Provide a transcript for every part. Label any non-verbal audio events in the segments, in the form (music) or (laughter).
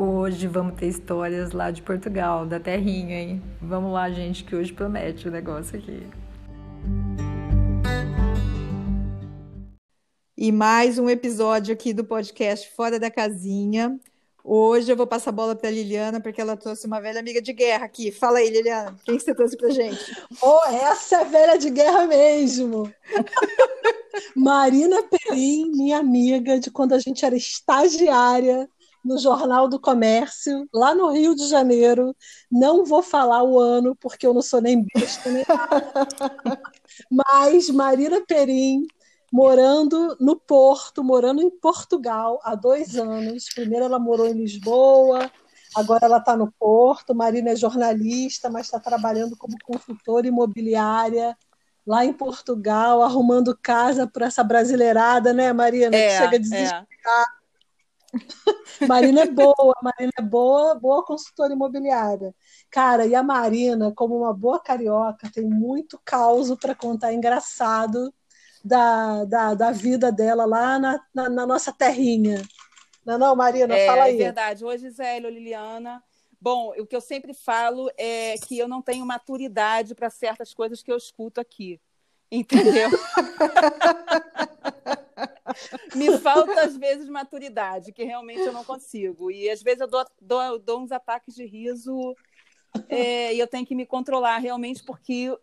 Hoje vamos ter histórias lá de Portugal, da terrinha, hein? Vamos lá, gente, que hoje promete o negócio aqui. E mais um episódio aqui do podcast Fora da Casinha. Hoje eu vou passar a bola para Liliana, porque ela trouxe uma velha amiga de guerra aqui. Fala aí, Liliana, quem você trouxe para gente? Oh, essa é velha de guerra mesmo! (laughs) Marina Perim, minha amiga de quando a gente era estagiária no Jornal do Comércio, lá no Rio de Janeiro. Não vou falar o ano, porque eu não sou nem besta, nem nada. (laughs) Mas Marina Perim, morando no Porto, morando em Portugal há dois anos. Primeiro ela morou em Lisboa, agora ela está no Porto. Marina é jornalista, mas está trabalhando como consultora imobiliária lá em Portugal, arrumando casa para essa brasileirada, né, Marina? É, que chega a é. Marina é boa, Marina é boa, boa consultora imobiliária. Cara, e a Marina, como uma boa carioca, tem muito caos para contar engraçado da, da, da vida dela lá na, na, na nossa terrinha. Não, é não, Marina, É, fala é aí. verdade. Oi, Gisele, oi, Liliana. Bom, o que eu sempre falo é que eu não tenho maturidade para certas coisas que eu escuto aqui. Entendeu? (laughs) Me falta, às vezes, maturidade, que realmente eu não consigo. E, às vezes, eu dou, dou, dou uns ataques de riso é, e eu tenho que me controlar, realmente, porque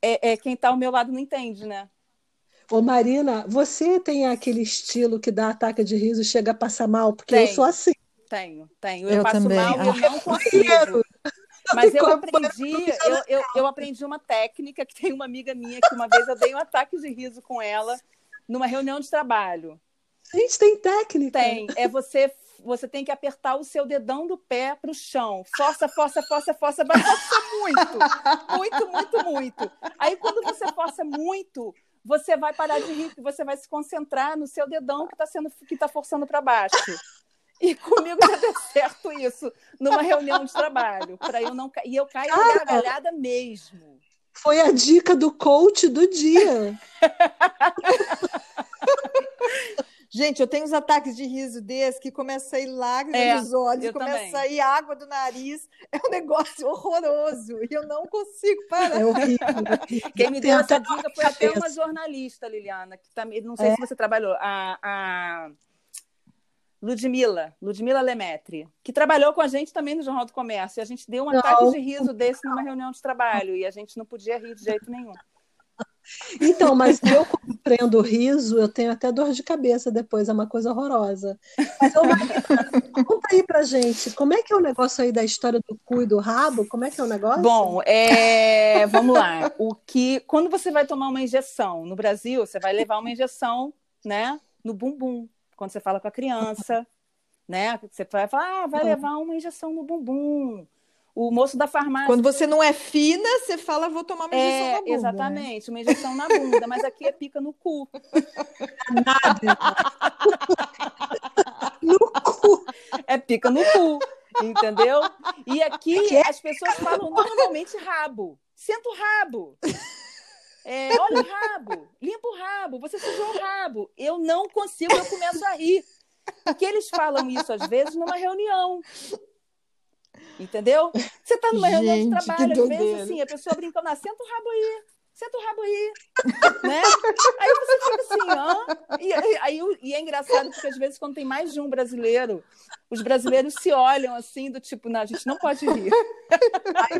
é, é quem está ao meu lado não entende, né? Ô, Marina, você tem aquele estilo que dá ataque de riso e chega a passar mal? Porque eu Tem. sou assim. Tenho, tenho. Eu, Eu passo também. mal, eu Ah. não consigo. (laughs) Mas eu aprendi, eu, eu, eu aprendi uma técnica que tem uma amiga minha que uma vez eu dei um ataque de riso com ela numa reunião de trabalho. A gente tem técnica. Tem, é você você tem que apertar o seu dedão do pé para o chão. Força, força, força, força, vai forçar muito. Muito, muito, muito. Aí quando você força muito, você vai parar de rir, você vai se concentrar no seu dedão que está sendo que tá forçando para baixo. E comigo já deu certo isso numa reunião de trabalho, para eu não e eu caio gargalhada mesmo. Foi a dica do coach do dia. (laughs) Gente, eu tenho uns ataques de riso desse que começa a sair lágrimas É, dos olhos, começa também. a sair água do nariz. É um negócio horroroso e eu não consigo parar. É horrível. é. Quem me deu até essa dica foi até uma jornalista, Liliana, que tá, não sei se você trabalhou, a, a Ludmila, Ludmila Lemetri, que trabalhou com a gente também no Jornal do Comércio. E a gente deu um Não. ataque de riso desse numa reunião de trabalho e a gente não podia rir de jeito nenhum. (laughs) Então, mas eu quando prendo o riso, eu tenho até dor de cabeça depois, é uma coisa horrorosa. Marina, conta aí pra gente, como é que é o negócio aí da história do cu e do rabo? Como é que é o negócio? Bom, é, vamos lá. O que quando você vai tomar uma injeção no Brasil, você vai levar uma injeção, né, no bumbum. Quando você fala com a criança, (laughs) né, você vai falar, ah, vai levar uma injeção no bumbum. O moço da farmácia Quando você não é fina, você fala, vou tomar uma injeção é, na bunda. né? exatamente, uma injeção na bunda, mas aqui é pica no cu. (laughs) No cu. É pica no cu, entendeu? E aqui Que é? as pessoas falam normalmente rabo. Senta o rabo. É, olha o rabo, limpa o rabo, você sujou o rabo. Eu não consigo, eu começo a rir. Porque eles falam isso às vezes numa reunião. Entendeu? Você está numa reunião de Gente, trabalho, às vezes assim, a pessoa brincando, ah, senta o rabo aí, senta o rabo aí, né? Aí você fica assim, hã? E, aí- aí e é engraçado porque às vezes quando tem mais de um brasileiro, os brasileiros se olham assim, do tipo, não, a gente não pode rir.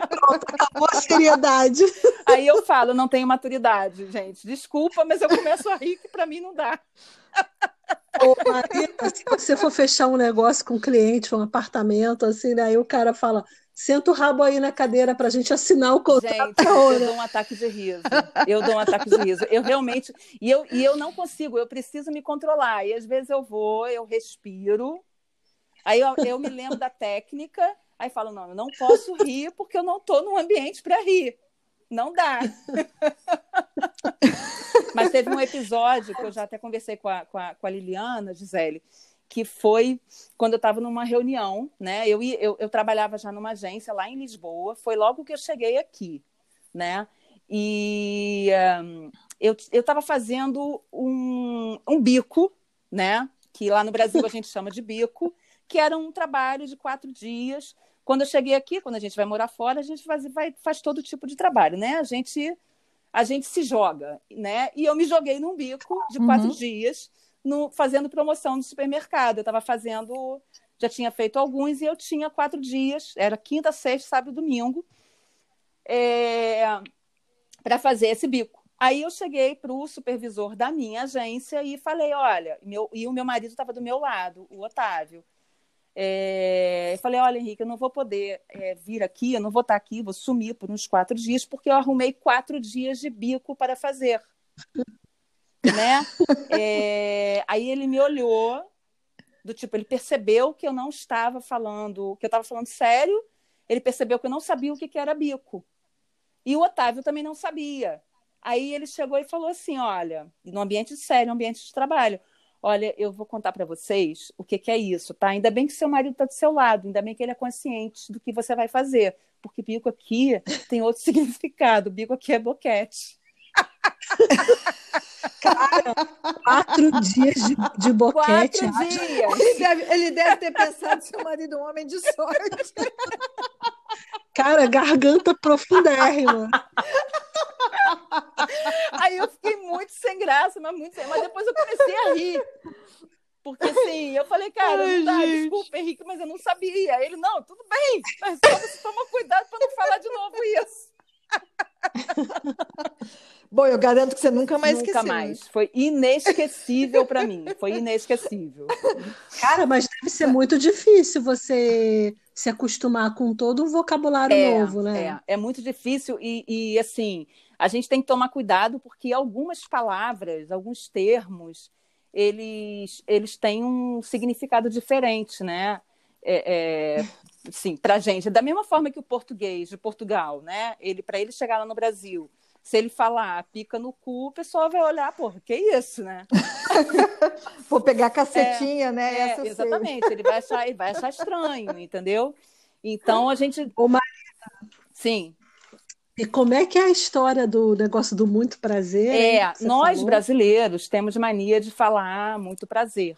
Pronto, acabou a seriedade. Aí eu falo, não tenho maturidade, gente. Desculpa, mas eu começo a rir que para mim não dá. Ô, Marina, se você for fechar um negócio com um cliente, um apartamento, assim, né, aí o cara fala, senta o rabo aí na cadeira pra gente assinar o contrato Gente, eu dou um ataque de riso. Eu dou um ataque de riso. Eu realmente. E eu, e eu não consigo, eu preciso me controlar. E às vezes eu vou, eu respiro. Aí eu, eu me lembro da técnica, aí falo: não, eu não posso rir porque eu não estou num ambiente para rir. Não dá. Mas teve um episódio que eu já até conversei com a, com a, com a Liliana, Gisele, que foi quando eu estava numa reunião, né? Eu, eu, eu trabalhava já numa agência lá em Lisboa, foi logo que eu cheguei aqui, né? E hum, eu estava fazendo um, um bico, né? Que lá no Brasil a gente chama de bico, que era um trabalho de quatro dias. Quando eu cheguei aqui, quando a gente vai morar fora, a gente faz, vai, faz todo tipo de trabalho, né? A gente, a gente se joga, né? E eu me joguei num bico de quatro Uhum. dias, no, fazendo promoção no supermercado. Eu estava fazendo, já tinha feito alguns e eu tinha quatro dias, era quinta, sexta, sábado domingo, para fazer esse bico. Aí eu cheguei para o supervisor da minha agência e falei, olha, meu, e o meu marido estava do meu lado, o Otávio. É, eu falei, olha, Henrique, eu não vou poder é, vir aqui, eu não vou estar aqui, vou sumir por uns quatro dias, porque eu arrumei quatro dias de bico para fazer. Né? É, aí ele me olhou, do tipo, ele percebeu que eu não estava falando, que eu estava falando sério, ele percebeu que eu não sabia o que, que era bico. E o Otávio também não sabia. Aí ele chegou e falou assim: olha, no ambiente sério, no ambiente de trabalho, olha, eu vou contar para vocês o que, que é isso, tá? Ainda bem que seu marido está do seu lado, ainda bem que ele é consciente do que você vai fazer, porque bico aqui tem outro (laughs) significado, bico aqui é boquete. Cara, quatro dias de, de boquete. Quatro dias. Ele deve, ele deve ter pensado seu marido um homem de sorte. Cara, garganta profundérrima. Aí eu fiquei muito sem graça, mas muito sem... Mas depois eu comecei a rir. Porque assim, eu falei, cara, Ai, não dá, gente. desculpa, Henrique, mas eu não sabia. Ele, não, tudo bem, mas só você toma cuidado para não falar de novo isso. (laughs) Bom, eu garanto que você nunca mais Nunca esqueceu. mais. Foi inesquecível para mim. Foi inesquecível. Cara, mas deve ser muito difícil você se acostumar com todo um vocabulário É, novo, né? É, é muito difícil e, e, assim, a gente tem que tomar cuidado porque algumas palavras, alguns termos, eles, eles têm um significado diferente, né? É, é, sim, para gente. Da mesma forma que o português de Portugal, né? Ele, para ele chegar lá no Brasil, se ele falar pica no cu, o pessoal vai olhar, porra, que isso, né? (laughs) Vou pegar a cacetinha, né? É, Essa eu sei. exatamente, ele vai achar, ele vai achar estranho, entendeu? Então a gente. Ô, Mar- Sim, E como é que é a história do negócio do muito prazer? É, nós falou? brasileiros temos mania de falar muito prazer,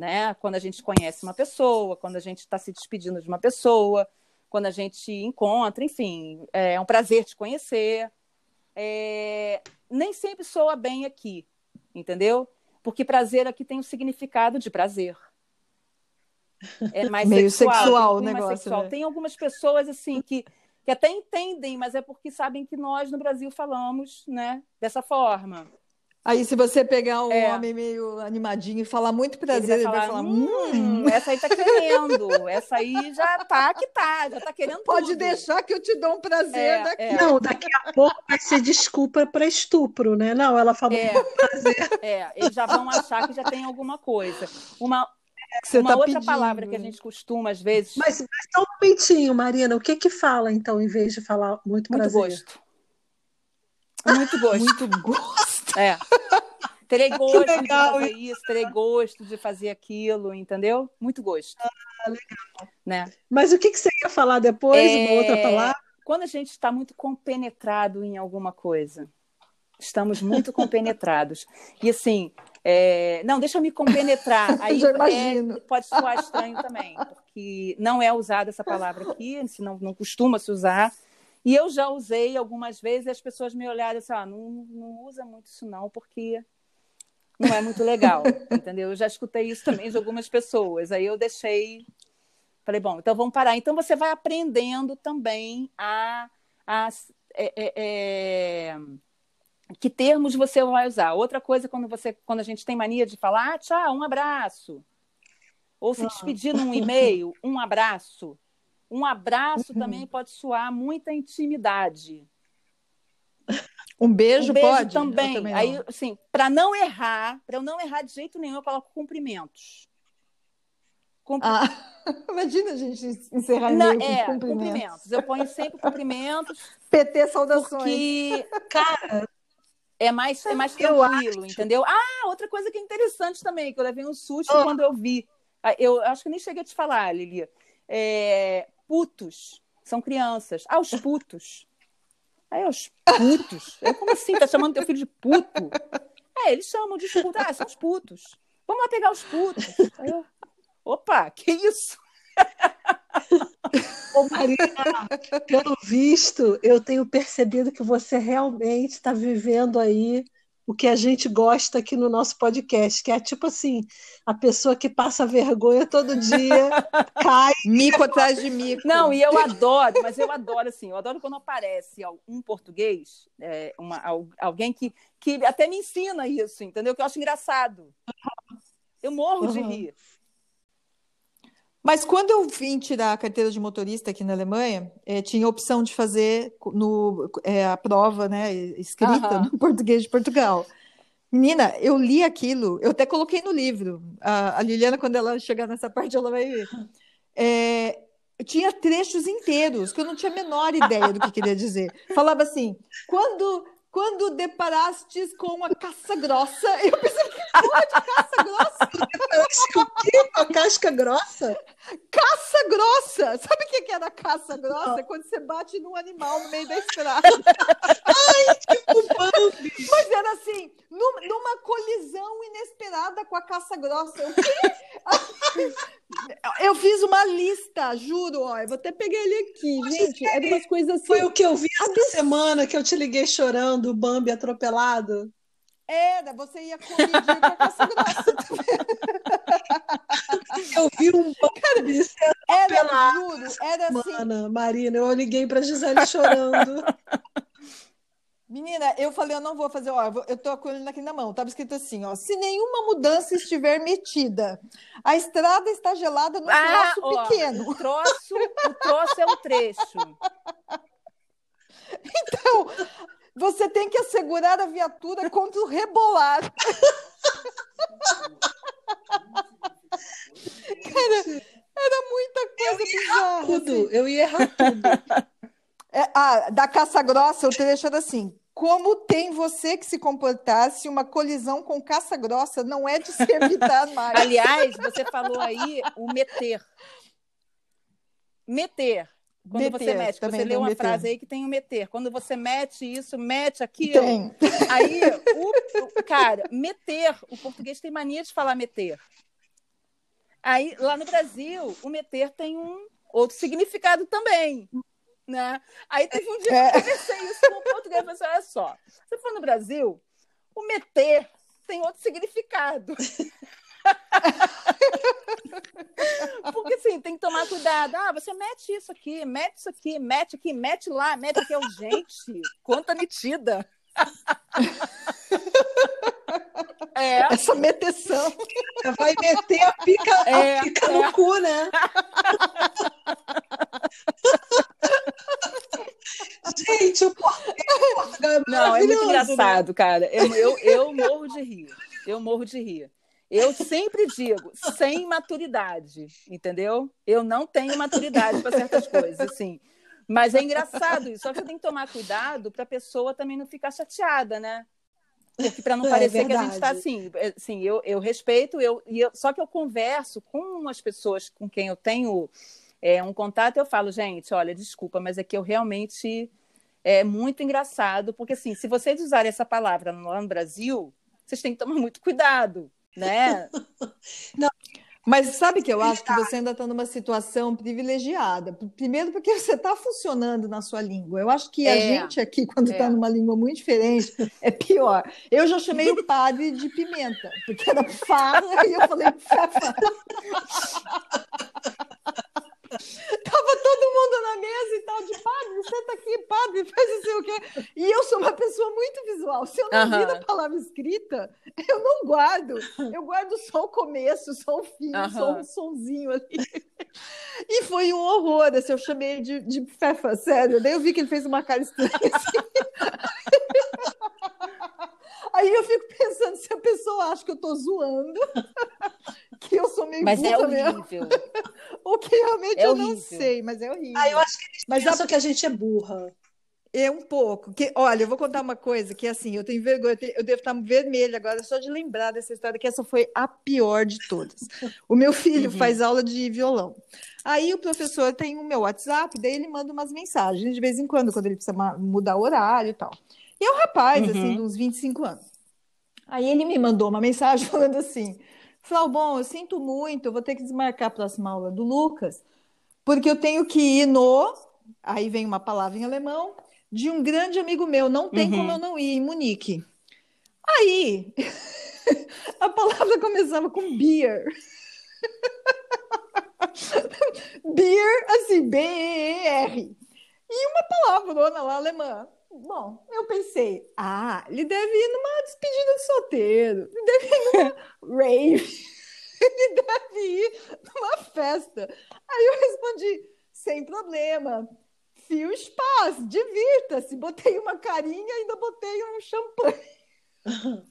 né? Quando a gente conhece uma pessoa, quando a gente está se despedindo de uma pessoa, quando a gente encontra, enfim, é um prazer te conhecer. É, nem sempre soa bem aqui, entendeu? Porque prazer aqui tem o significado de prazer. É mais Meio sexual, sexual o um negócio, sexual. né? Tem algumas pessoas assim que que até entendem, mas é porque sabem que nós no Brasil falamos, né, dessa forma. Aí, se você pegar um É. homem meio animadinho e falar muito Ele prazer, ele vai falar, hum, hum, essa aí tá querendo, essa aí já tá que tá, já tá querendo pode tudo. deixar que eu te dou um prazer É, daqui. é. Não, daqui a pouco vai ser desculpa para estupro, né? Não, ela falou É, é, eles já vão achar que já tem alguma coisa. Uma, você uma tá outra pedindo. palavra que a gente costuma, às vezes, Mas, mas só um momentinho, Marina, o que que fala, então, em vez de falar muito, muito prazer? gosto. Muito gosto. Muito gosto. É. Terei (laughs) gosto de fazer isso, terei gosto de fazer aquilo, entendeu? Muito gosto. Ah, legal. Né? Mas o que que você ia falar depois? É, Uma outra palavra? Quando a gente está muito compenetrado em alguma coisa, estamos muito compenetrados. E assim, é, não, deixa eu me compenetrar. (laughs) Aí Já é, imagino. pode soar estranho também, porque não é usada essa palavra aqui, não, não costuma se usar. E eu já usei algumas vezes e as pessoas me olharam assim, ah, não, não usa muito isso não, porque não é muito legal, (laughs) entendeu? Eu já escutei isso também de algumas pessoas. Aí eu deixei, falei, bom, então vamos parar. Então você vai aprendendo também a, a é, é, é, que termos você vai usar. Outra coisa quando você, quando a gente tem mania de falar, ah, tchau, um abraço, ou se despedir num e-mail, um abraço. Um abraço também pode soar muita intimidade. Um beijo, um beijo pode? Também. também Aí, assim, para não errar, para eu não errar de jeito nenhum, eu coloco cumprimentos. Cumpri- Ah, (laughs) imagina a gente encerrar Não, com é, cumprimentos. cumprimentos. Eu ponho sempre cumprimentos, (laughs) PT saudações. porque Cara, é mais, é mais tranquilo, entendeu? Ah, outra coisa que é interessante também, que eu levei um susto Ah. quando eu vi. Ah, Eu acho que nem cheguei a te falar, Lili. É, putos são crianças. Ah, os putos. Aí, os putos. Eu, como assim? Tá chamando teu filho de puto? É, eles chamam de puto. Ah, são os putos. Vamos lá pegar os putos. Aí eu, Opa, que isso? (laughs) Ô, Marina, pelo visto, eu tenho percebido que você realmente está vivendo aí o que a gente gosta aqui no nosso podcast, que é tipo assim, a pessoa que passa vergonha todo dia, (laughs) cai. Mico atrás de mico. Não, e eu adoro, mas eu adoro assim, eu adoro quando aparece um português, é, uma, alguém que, que até me ensina isso, entendeu? Que eu acho engraçado. Eu morro uhum. de rir. Mas quando eu vim tirar a carteira de motorista aqui na Alemanha, é, tinha a opção de fazer no, é, a prova né, escrita uhum. no (laughs) português de Portugal. Menina, eu li aquilo, eu até coloquei no livro. A, a Liliana, quando ela chegar nessa parte, ela vai ver. É, tinha trechos inteiros que eu não tinha a menor ideia do que queria dizer. Falava assim: quando quando deparastes com a caça grossa, (laughs) eu pensei, que porra de caça grossa? (laughs) A casca grossa? Caça grossa! Sabe o que era caça grossa? Quando você bate num animal no meio da estrada. (laughs) Ai, tipo Bambi! Mas era assim, numa colisão inesperada com a caça grossa. Quê? Eu fiz uma lista, juro, ó, eu vou até pegar ele aqui, gente. É umas coisas assim. Foi o que eu vi essa semana que eu te liguei chorando, o Bambi atropelado. Era, você ia colidir com a caça grossa. eu vi um Bambi sendo era, juro, era assim. Mana, Marina, eu liguei pra Gisele chorando. (laughs) Menina, eu falei, eu não vou fazer, ó, eu tô com ele aqui na mão, tava escrito assim, ó, se nenhuma mudança estiver metida, a estrada está gelada no ah, troço ó, pequeno. O troço, o troço é um trecho. (laughs) Então, você tem que assegurar a viatura contra o rebolar. Cara, era muita coisa bizarra. Tudo, assim. eu ia errar tudo. (laughs) É, ah, da caça grossa, o trecho era assim: como tem você que se comportar se uma colisão com caça grossa não é de se evitar (laughs) mais? Aliás, você falou aí o meter. Meter. Quando meter, você mete, você lê uma meter. frase aí que tem o meter. Quando você mete isso, mete aquilo. Tem. (laughs) Aí, o, cara, meter, o português tem mania de falar meter. Aí, lá no Brasil, o meter tem um outro significado também. Né? Aí teve um dia é. que eu conversei isso com o português. Eu falei assim, olha só, você for no Brasil, o meter tem outro significado. (laughs) (laughs) Porque assim, tem que tomar cuidado. Ah, você mete isso aqui, mete isso aqui, mete aqui, mete lá, mete aqui. Eu, gente, quanta metida. (laughs) É. Essa meteção. Vai meter a pica, é, a pica é. no cu, né? (laughs) Gente, o Portugal é Não, é muito né? engraçado, né? cara. Eu, eu, eu morro de rir. Eu morro de rir. Eu sempre digo, sem maturidade, entendeu? Eu não tenho maturidade para certas coisas, assim. Mas é engraçado isso. Só que você tem que tomar cuidado para a pessoa também não ficar chateada, né? Para não é, parecer que a gente está assim. assim eu, eu respeito, eu, eu, só que eu converso com as pessoas com quem eu tenho é, um contato, eu falo, gente, olha, desculpa, mas é que eu realmente é muito engraçado, porque assim, se vocês usarem essa palavra lá no Brasil, vocês têm que tomar muito cuidado, né? Não. Mas sabe que eu acho que você ainda está numa situação privilegiada. Primeiro, porque você está funcionando na sua língua. Eu acho que a é, gente aqui, quando está é. numa língua muito diferente, é pior. Eu já chamei o padre de pimenta, porque era fala e eu falei. (laughs) Tava todo mundo na mesa e tal, de padre, senta aqui, padre, faz sei o quê. E eu sou uma pessoa muito visual. Se eu não uhum. vi a palavra escrita, eu não guardo. Eu guardo só o começo, só o fim, uhum. só um sonzinho ali. E foi um horror. Assim, eu chamei de, de Fefa, sério. Daí eu vi que ele fez uma cara estranha assim. Aí eu fico pensando se a pessoa acha que eu tô zoando, (laughs) que eu sou meio Mas é horrível. Mesmo. Ou que realmente é eu horrível. não sei, mas é horrível. Ah, eu acho que eles mas pensam a... que a gente é burra. É um pouco. Que, olha, eu vou contar uma coisa que assim, eu tenho vergonha, eu devo estar vermelha agora só de lembrar dessa história, que essa foi a pior de todas. O meu filho uhum. faz aula de violão. Aí o professor tem o meu WhatsApp, daí ele manda umas mensagens de vez em quando, quando ele precisa mudar o horário e tal. E é um rapaz, assim, uhum. assim, de uns 25 anos. Aí ele me mandou uma mensagem (laughs) falando assim: Falei, bom, eu sinto muito, eu vou ter que desmarcar a próxima aula do Lucas, porque eu tenho que ir no. Aí vem uma palavra em alemão, de um grande amigo meu, não tem uhum. como eu não ir em Munique. Aí, (laughs) a palavra começava com beer. (laughs) beer, assim, B-E-E-R. E uma palavra lá alemã. Bom, eu pensei, ah, ele deve ir numa despedida de solteiro, ele deve ir numa (laughs) rave, (laughs) ele deve ir numa festa. Aí eu respondi, sem problema, fio paz, divirta-se. Botei uma carinha e ainda botei um champanhe. (laughs)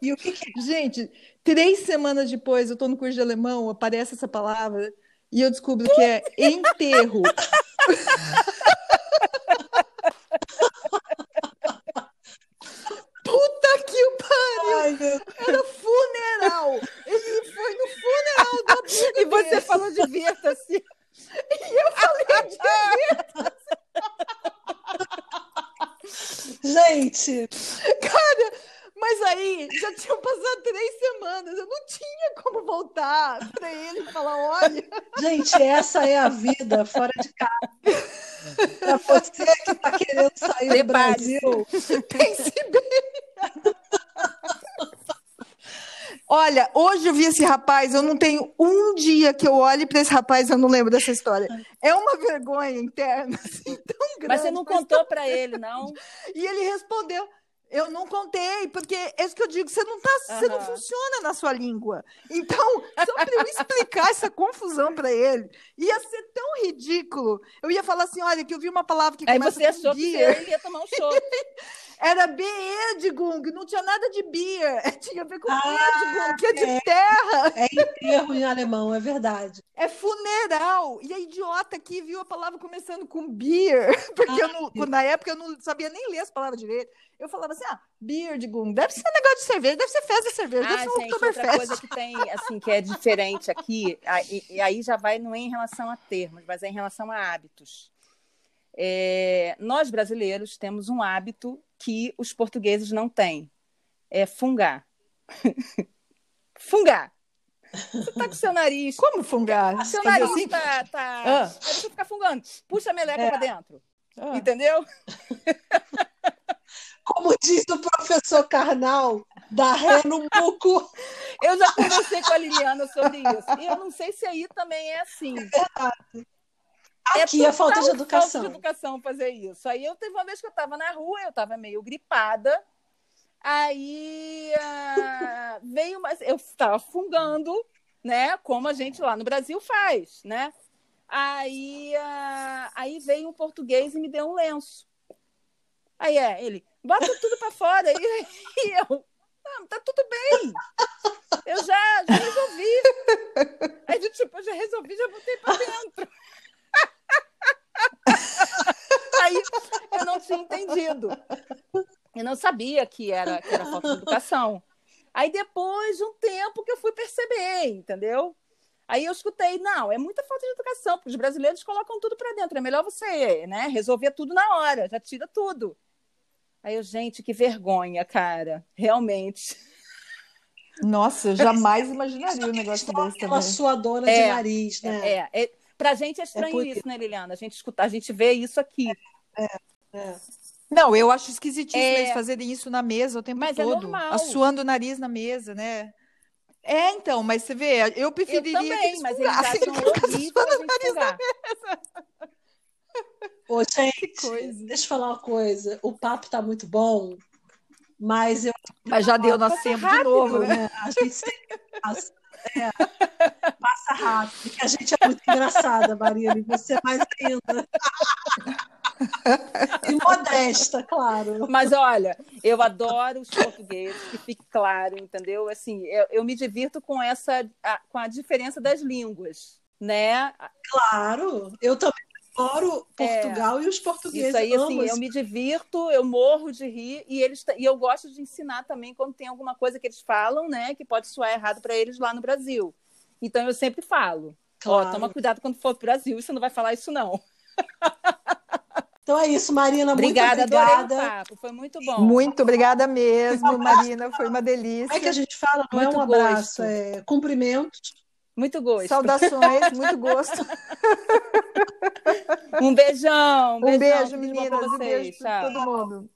E o que, que é? Gente, três semanas depois, eu estou no curso de alemão, aparece essa palavra e eu descubro que é enterro. Puta que o Ai, Era funeral! Ele foi no funeral da (laughs) E você dele. falou divirta-se. (laughs) E eu falei divirta-se. Gente! Cara, mas aí já tinham passado três semanas, eu não tinha como voltar para ele e falar: olha. Gente, essa é a vida fora de casa. (laughs) Para você que está querendo sair do Brasil, pense bem. Olha, hoje eu vi esse rapaz, eu não tenho um dia que eu olhe para esse rapaz eu não lembro dessa história. É uma vergonha interna (laughs) assim, tão grande. Mas você não contou para ele, não? E ele respondeu: eu não contei, porque é isso que eu digo, você não tá, uhum. você não funciona na sua língua. Então, só para eu explicar essa confusão para ele, ia ser tão ridículo. Eu ia falar assim, olha, que eu vi uma palavra que Aí começa você achou que ia tomar um chope. (laughs) Era Beerdigung, não tinha nada de beer, (laughs) tinha a ver com ah, que é de é, terra. É enterro em alemão, é verdade. É funeral. E a idiota aqui viu a palavra começando com beer, (laughs) porque ah, eu não, na época eu não sabia nem ler as palavras direito. Eu falava assim, ah, Beerdigung, deve ser negócio de cerveja, deve ser festa de cerveja, ah, deve ser gente, outra coisa que tem, assim, que é diferente aqui, e aí já vai não é em relação a termos, mas é em relação a hábitos. É, nós brasileiros temos um hábito que os portugueses não têm: é fungar. (laughs) fungar. Você tá com seu nariz. Como fungar? Seu nariz assim? tá. tá... Ah. você fica fungando. Puxa a meleca é. para dentro. Ah. Entendeu? (laughs) Como diz o professor Carnal, da ré no buco. Eu já conversei com a Liliana sobre isso. E eu não sei se aí também é assim. É verdade. Aqui é, é falta de educação. Falta de educação fazer isso. Aí eu teve uma vez que eu estava na rua, eu estava meio gripada. Aí uh, veio uma. Eu estava fungando, né? Como a gente lá no Brasil faz, né? Aí, uh, aí veio um português e me deu um lenço. Aí é, ele, bota tudo para fora. (laughs) E, e eu, ah, tá tudo bem. Eu já, já resolvi. Aí, tipo, eu já resolvi, já botei para dentro. Aí (laughs) eu não tinha entendido. Eu não sabia que era, que era falta de educação. Aí depois de um tempo que eu fui perceber, entendeu? Aí eu escutei, não, é muita falta de educação, porque os brasileiros colocam tudo para dentro. É melhor você, né, resolver tudo na hora, já tira tudo. Aí eu, gente, que vergonha, cara, realmente. Nossa, eu jamais imaginaria um negócio desse também. Uma sua dona é, de nariz, né? É, é, Pra gente é, é estranho é isso, né, Liliana? A gente escuta, a gente vê isso aqui. É, é. Não, eu acho esquisitíssimo é... eles fazerem isso na mesa o tempo mas é todo. É normal. Assoando o nariz na mesa, né? É, então, mas você vê, eu preferiria eu também, que mas eles acham horrível a nariz na mesa. Ô, (laughs) gente, deixa eu falar uma coisa. O papo tá muito bom, mas eu. Mas já deu nosso tempo de novo, né? né? A gente é, passa rápido, que a gente é muito engraçada, Maria, e você é mais ainda. (laughs) (laughs) e modesta, claro. Mas olha, eu adoro os portugueses, que fique claro, entendeu? Assim, eu, eu me divirto com essa, a, com a diferença das línguas, né? Claro, eu também adoro Portugal é, e os portugueses. Isso aí, assim, eu me divirto, eu morro de rir e eles e eu gosto de ensinar também quando tem alguma coisa que eles falam, né, que pode soar errado para eles lá no Brasil. Então eu sempre falo, claro. ó, toma cuidado quando for para o Brasil, você não vai falar isso não. (laughs) Então é isso, Marina. Obrigada, muito obrigada. foi muito bom. Muito obrigada mesmo, Marina. Foi uma delícia. Como é que a gente fala? Não Muito é um abraço, gosto. é cumprimentos. Muito gosto. Saudações, (laughs) muito gosto. Um beijão. Um beijão, beijo, meninas. Um beijo para Tchau. todo mundo.